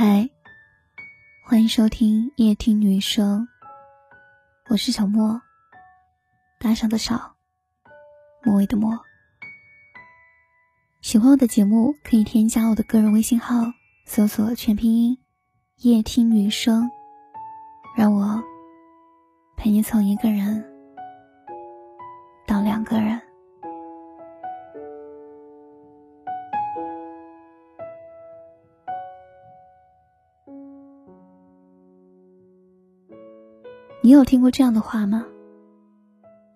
嗨，欢迎收听夜听女生，我是小莫，大小的少，末尾的末。喜欢我的节目，可以添加我的个人微信号，搜索全拼音“夜听女生”，让我陪你从一个人到两个人。你有听过这样的话吗？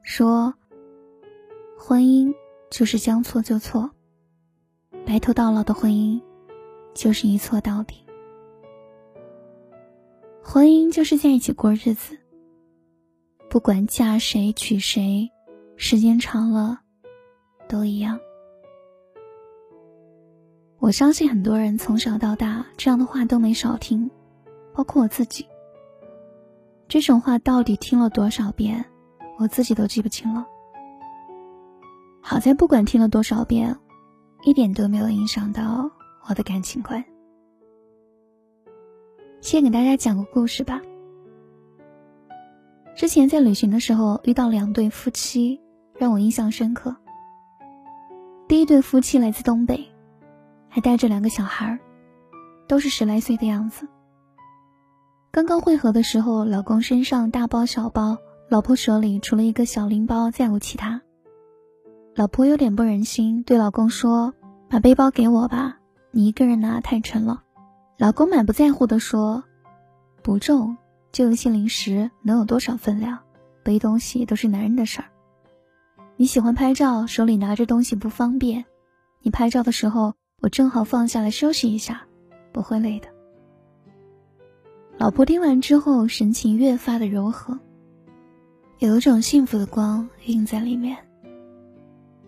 说，婚姻就是将错就错，白头到老的婚姻就是一错到底。婚姻就是在一起过日子，不管嫁谁娶谁，时间长了都一样。我相信很多人从小到大这样的话都没少听，包括我自己。这种话到底听了多少遍，我自己都记不清了。好在不管听了多少遍，一点都没有影响到我的感情观。先给大家讲个故事吧。之前在旅行的时候遇到两对夫妻，让我印象深刻。第一对夫妻来自东北，还带着两个小孩都是十来岁的样子。刚刚会合的时候，老公身上大包小包，老婆手里除了一个小拎包，再无其他。老婆有点不忍心，对老公说：“把背包给我吧，你一个人拿太沉了。”老公满不在乎地说：“不重，就一些零食，能有多少分量？背东西都是男人的事儿。你喜欢拍照，手里拿着东西不方便，你拍照的时候，我正好放下来休息一下，不会累的。”老婆听完之后，神情越发的柔和，有一种幸福的光映在里面。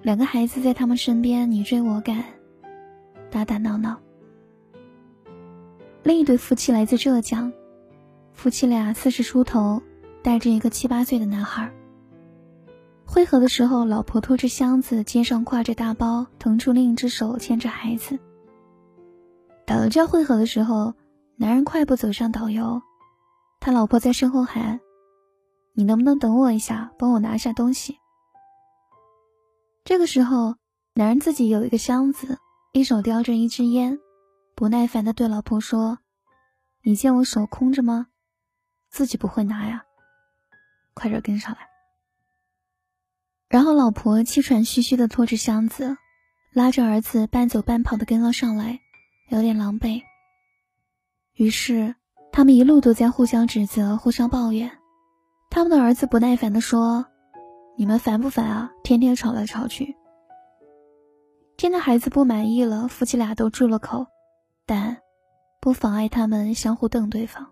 两个孩子在他们身边，你追我赶，打打闹闹。另一对夫妻来自浙江，夫妻俩四十出头，带着一个七八岁的男孩。会合的时候，老婆拖着箱子，肩上挎着大包，腾出另一只手牵着孩子。到了这会合的时候。男人快步走上导游，他老婆在身后喊：“你能不能等我一下，帮我拿下东西？”这个时候，男人自己有一个箱子，一手叼着一支烟，不耐烦地对老婆说：“你见我手空着吗？自己不会拿呀，快点跟上来。”然后老婆气喘吁吁地拖着箱子，拉着儿子半走半跑地跟了上来，有点狼狈。于是，他们一路都在互相指责、互相抱怨。他们的儿子不耐烦地说：“你们烦不烦啊？天天吵来吵去。”见到孩子不满意了，夫妻俩都住了口，但不妨碍他们相互瞪对方。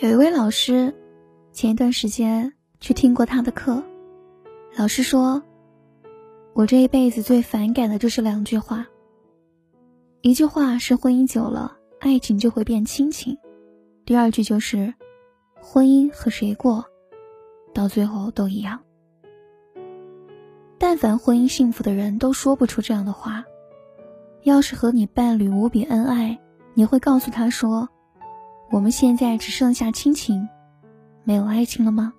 有一位老师，前一段时间去听过他的课，老师说。我这一辈子最反感的就是两句话。一句话是婚姻久了，爱情就会变亲情；第二句就是，婚姻和谁过，到最后都一样。但凡婚姻幸福的人都说不出这样的话。要是和你伴侣无比恩爱，你会告诉他说：“我们现在只剩下亲情，没有爱情了吗？”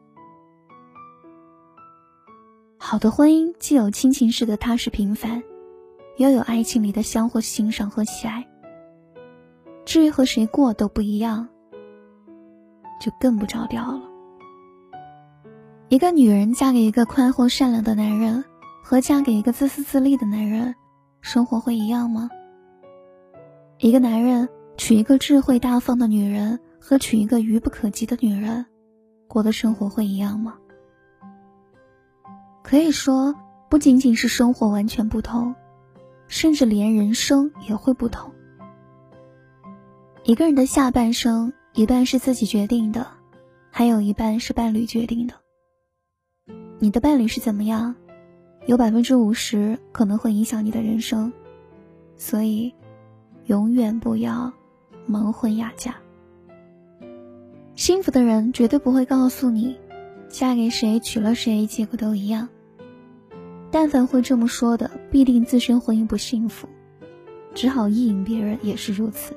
好的婚姻既有亲情式的踏实平凡，又有爱情里的相互欣赏和喜爱。至于和谁过都不一样，就更不着调了。一个女人嫁给一个宽厚善良的男人，和嫁给一个自私自利的男人，生活会一样吗？一个男人娶一个智慧大方的女人，和娶一个愚不可及的女人，过的生活会一样吗？可以说，不仅仅是生活完全不同，甚至连人生也会不同。一个人的下半生，一半是自己决定的，还有一半是伴侣决定的。你的伴侣是怎么样，有百分之五十可能会影响你的人生，所以，永远不要盲婚哑嫁。幸福的人绝对不会告诉你，嫁给谁娶了谁，结果都一样。但凡会这么说的，必定自身婚姻不幸福，只好意淫别人也是如此。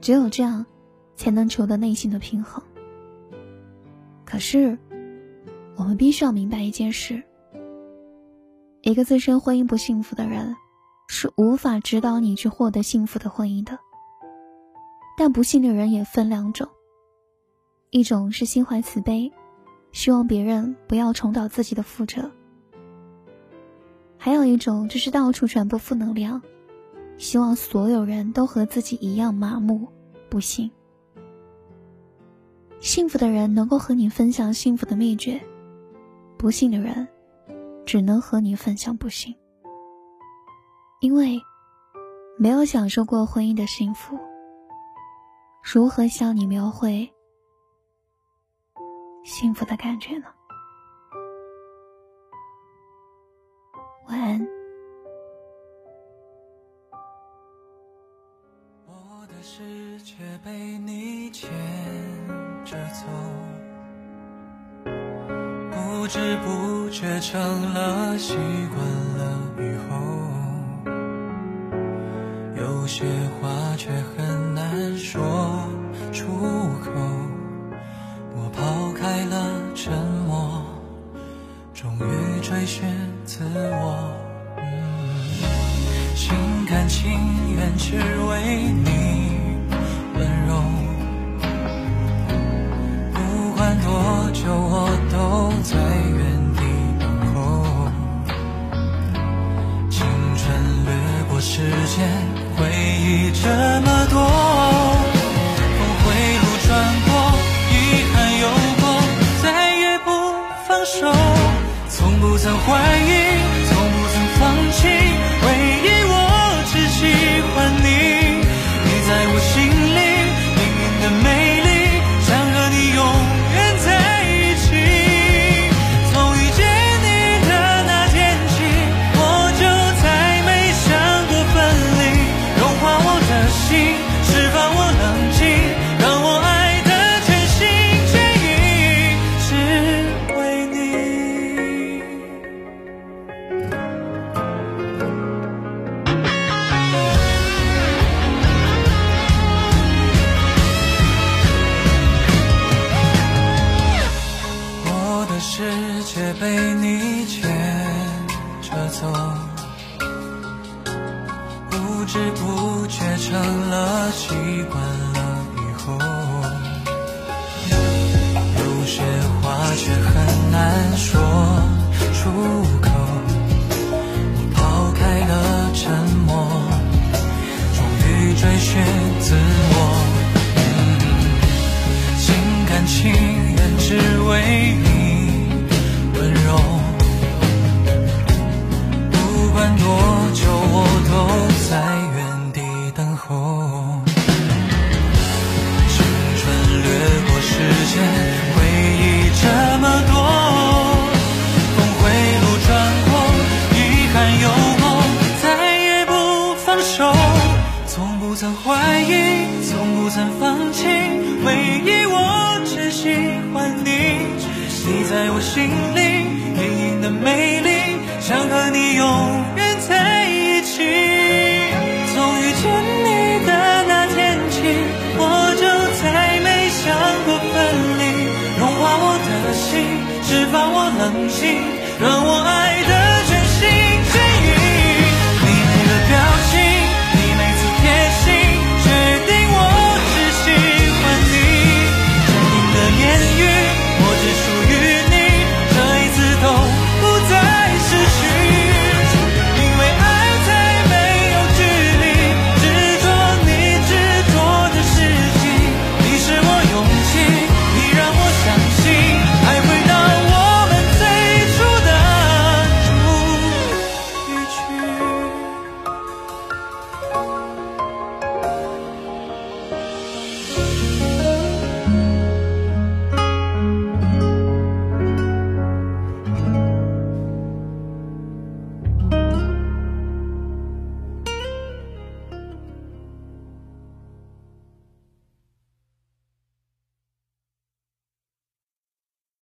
只有这样，才能求得内心的平衡。可是，我们必须要明白一件事：一个自身婚姻不幸福的人，是无法指导你去获得幸福的婚姻的。但不幸的人也分两种，一种是心怀慈悲，希望别人不要重蹈自己的覆辙；还有一种就是到处传播负能量，希望所有人都和自己一样麻木不幸。幸福的人能够和你分享幸福的秘诀，不幸的人只能和你分享不幸，因为没有享受过婚姻的幸福。如何向你描绘幸福的感觉呢？晚安。我的世界被你牵着走，不知不觉成了习惯了以后，有些话却很难说出口。我抛开了沉默，终于。追寻自我，情愿只为你温柔。不管多久，我都在原地等候。青春掠过时间，回忆这么多，峰回路转过，遗憾有过，再也不放手。从不曾怀疑，走，不知不觉成了习惯了以后，有些话却很难说出口。你抛开了沉默，终于追寻自我，心甘情愿只为你温柔不管多久我都在原地等候青春掠过时间回忆这么多峰回路转过遗憾有过再也不放手从不曾怀疑从不曾放弃唯一我只喜欢你你在我心里隐影的美丽。想和你永远在一起。从遇见你的那天起，我就再没想过分离，融化我的心，释放我冷静，让我。爱。